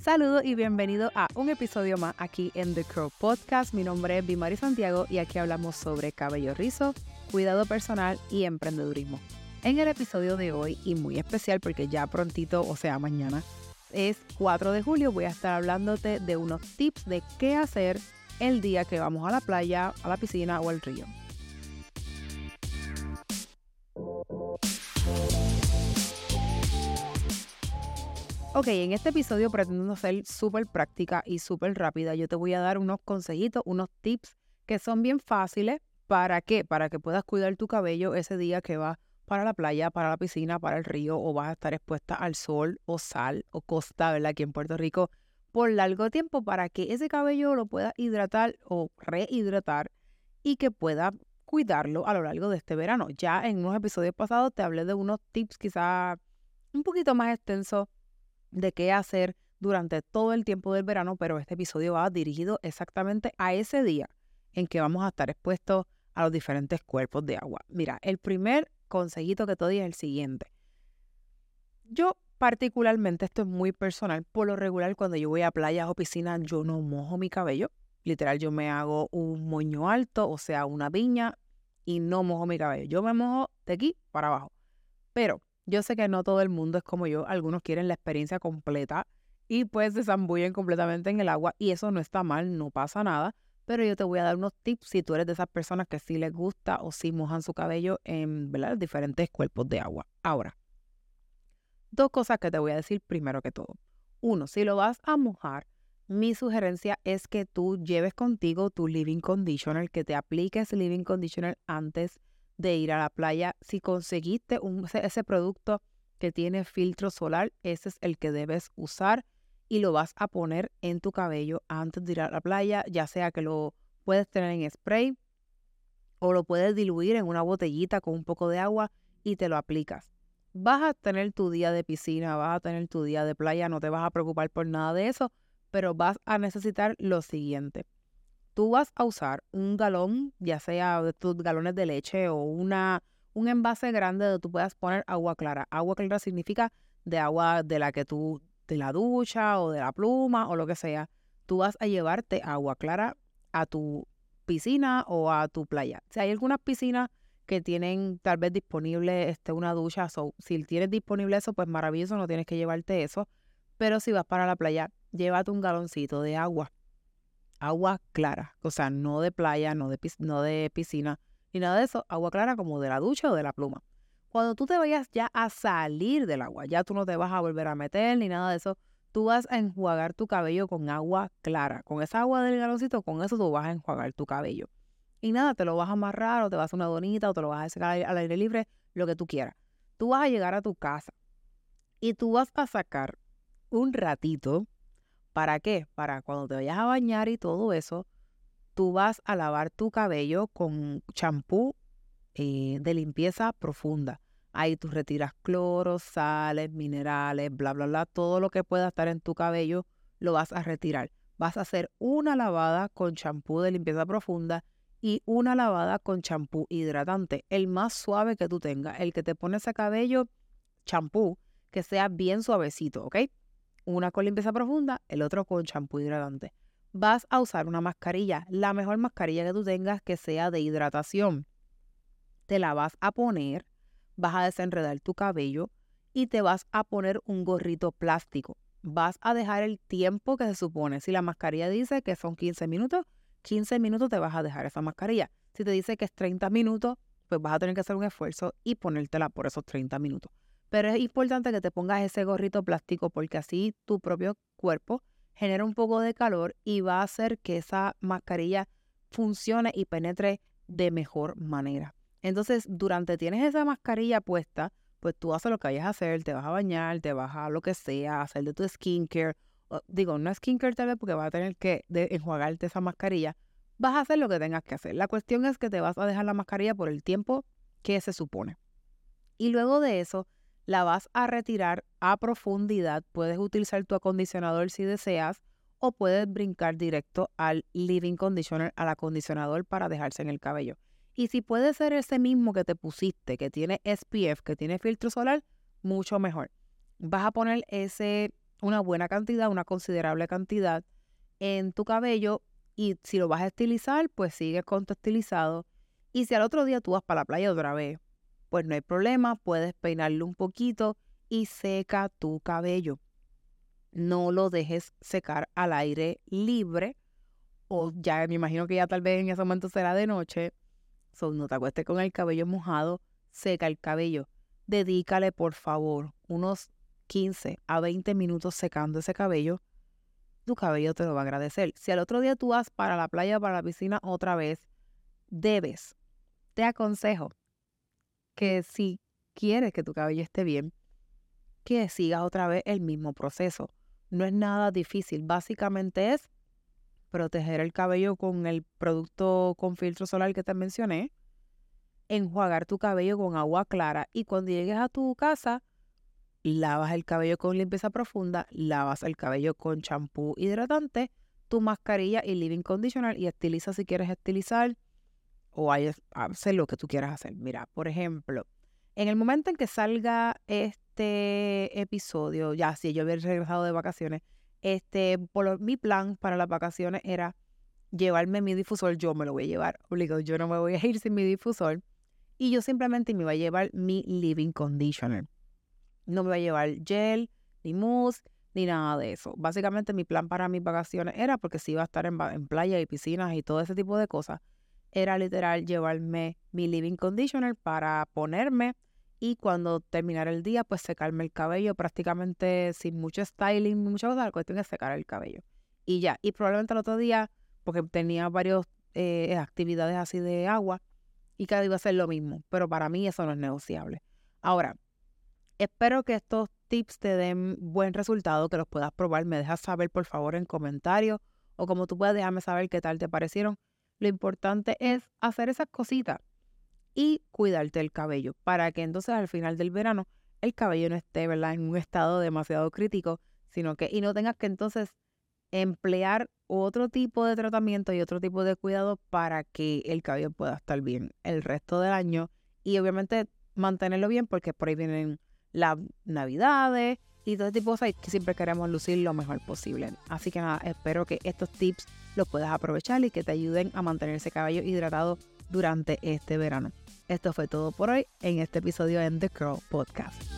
Saludos y bienvenido a un episodio más aquí en The Crow Podcast. Mi nombre es Bimari Santiago y aquí hablamos sobre cabello rizo, cuidado personal y emprendedurismo. En el episodio de hoy, y muy especial porque ya prontito, o sea, mañana, es 4 de julio, voy a estar hablándote de unos tips de qué hacer el día que vamos a la playa, a la piscina o al río. Ok, en este episodio pretendo ser súper práctica y súper rápida. Yo te voy a dar unos consejitos, unos tips que son bien fáciles. ¿Para qué? Para que puedas cuidar tu cabello ese día que vas para la playa, para la piscina, para el río o vas a estar expuesta al sol o sal o costa, ¿verdad? Aquí en Puerto Rico por largo tiempo para que ese cabello lo pueda hidratar o rehidratar y que pueda cuidarlo a lo largo de este verano. Ya en unos episodios pasados te hablé de unos tips quizá un poquito más extensos de qué hacer durante todo el tiempo del verano, pero este episodio va dirigido exactamente a ese día en que vamos a estar expuestos a los diferentes cuerpos de agua. Mira, el primer consejito que te doy es el siguiente. Yo particularmente, esto es muy personal, por lo regular cuando yo voy a playas o piscinas, yo no mojo mi cabello. Literal, yo me hago un moño alto, o sea, una piña, y no mojo mi cabello. Yo me mojo de aquí para abajo. Pero yo sé que no todo el mundo es como yo, algunos quieren la experiencia completa y pues se zambullen completamente en el agua y eso no está mal, no pasa nada, pero yo te voy a dar unos tips si tú eres de esas personas que sí les gusta o sí mojan su cabello en diferentes cuerpos de agua. Ahora, dos cosas que te voy a decir primero que todo. Uno, si lo vas a mojar, mi sugerencia es que tú lleves contigo tu living conditioner, que te apliques living conditioner antes de ir a la playa. Si conseguiste un, ese producto que tiene filtro solar, ese es el que debes usar y lo vas a poner en tu cabello antes de ir a la playa, ya sea que lo puedes tener en spray o lo puedes diluir en una botellita con un poco de agua y te lo aplicas. Vas a tener tu día de piscina, vas a tener tu día de playa, no te vas a preocupar por nada de eso, pero vas a necesitar lo siguiente tú vas a usar un galón, ya sea de tus galones de leche o una, un envase grande donde tú puedas poner agua clara. Agua clara significa de agua de la que tú, de la ducha o de la pluma o lo que sea. Tú vas a llevarte agua clara a tu piscina o a tu playa. Si hay algunas piscinas que tienen tal vez disponible este, una ducha, si tienes disponible eso, pues maravilloso, no tienes que llevarte eso. Pero si vas para la playa, llévate un galoncito de agua agua clara, o sea, no de playa, no de, no de piscina, ni nada de eso, agua clara como de la ducha o de la pluma. Cuando tú te vayas ya a salir del agua, ya tú no te vas a volver a meter ni nada de eso, tú vas a enjuagar tu cabello con agua clara. Con esa agua del galoncito, con eso tú vas a enjuagar tu cabello. Y nada, te lo vas a amarrar o te vas a una donita o te lo vas a secar al aire libre, lo que tú quieras. Tú vas a llegar a tu casa y tú vas a sacar un ratito ¿Para qué? Para cuando te vayas a bañar y todo eso, tú vas a lavar tu cabello con champú eh, de limpieza profunda. Ahí tú retiras cloro, sales, minerales, bla, bla, bla, todo lo que pueda estar en tu cabello lo vas a retirar. Vas a hacer una lavada con champú de limpieza profunda y una lavada con champú hidratante, el más suave que tú tengas, el que te pones a cabello, champú, que sea bien suavecito, ¿ok? Una con limpieza profunda, el otro con champú hidratante. Vas a usar una mascarilla, la mejor mascarilla que tú tengas que sea de hidratación. Te la vas a poner, vas a desenredar tu cabello y te vas a poner un gorrito plástico. Vas a dejar el tiempo que se supone. Si la mascarilla dice que son 15 minutos, 15 minutos te vas a dejar esa mascarilla. Si te dice que es 30 minutos, pues vas a tener que hacer un esfuerzo y ponértela por esos 30 minutos. Pero es importante que te pongas ese gorrito plástico porque así tu propio cuerpo genera un poco de calor y va a hacer que esa mascarilla funcione y penetre de mejor manera. Entonces, durante tienes esa mascarilla puesta, pues tú haces lo que vayas a hacer, te vas a bañar, te vas a lo que sea, hacer de tu skincare. digo, no skincare tal vez porque vas a tener que enjuagarte esa mascarilla. Vas a hacer lo que tengas que hacer. La cuestión es que te vas a dejar la mascarilla por el tiempo que se supone. Y luego de eso, la vas a retirar a profundidad. Puedes utilizar tu acondicionador si deseas o puedes brincar directo al living conditioner, al acondicionador para dejarse en el cabello. Y si puede ser ese mismo que te pusiste, que tiene SPF, que tiene filtro solar, mucho mejor. Vas a poner ese una buena cantidad, una considerable cantidad en tu cabello y si lo vas a estilizar, pues sigues con tu estilizado. Y si al otro día tú vas para la playa otra vez, pues no hay problema, puedes peinarlo un poquito y seca tu cabello. No lo dejes secar al aire libre o ya me imagino que ya tal vez en ese momento será de noche. So, no te acuestes con el cabello mojado, seca el cabello. Dedícale, por favor, unos 15 a 20 minutos secando ese cabello. Tu cabello te lo va a agradecer. Si al otro día tú vas para la playa, para la piscina otra vez, debes, te aconsejo que si quieres que tu cabello esté bien, que sigas otra vez el mismo proceso. No es nada difícil, básicamente es proteger el cabello con el producto con filtro solar que te mencioné, enjuagar tu cabello con agua clara y cuando llegues a tu casa, lavas el cabello con limpieza profunda, lavas el cabello con champú hidratante, tu mascarilla y living conditioner y estiliza si quieres estilizar o hacer lo que tú quieras hacer. Mira, por ejemplo, en el momento en que salga este episodio, ya si yo hubiera regresado de vacaciones, este, por mi plan para las vacaciones era llevarme mi difusor, yo me lo voy a llevar, obligado, yo no me voy a ir sin mi difusor. Y yo simplemente me iba a llevar mi living conditioner. No me voy a llevar gel, ni mousse, ni nada de eso. Básicamente mi plan para mis vacaciones era, porque si iba a estar en, en playa y piscinas y todo ese tipo de cosas, era literal llevarme mi living conditioner para ponerme y cuando terminara el día, pues secarme el cabello prácticamente sin mucho styling, mucha cosa, la cuestión es secar el cabello. Y ya, y probablemente el otro día, porque tenía varias eh, actividades así de agua, y cada día iba a ser lo mismo, pero para mí eso no es negociable. Ahora, espero que estos tips te den buen resultado, que los puedas probar, me dejas saber por favor en comentarios o como tú puedas dejarme saber qué tal te parecieron. Lo importante es hacer esas cositas y cuidarte el cabello para que entonces al final del verano el cabello no esté ¿verdad? en un estado demasiado crítico, sino que y no tengas que entonces emplear otro tipo de tratamiento y otro tipo de cuidado para que el cabello pueda estar bien el resto del año y obviamente mantenerlo bien porque por ahí vienen las navidades y todo tipo de cosas que siempre queremos lucir lo mejor posible. Así que nada, espero que estos tips los puedas aprovechar y que te ayuden a mantener ese cabello hidratado durante este verano. Esto fue todo por hoy en este episodio en The Curl Podcast.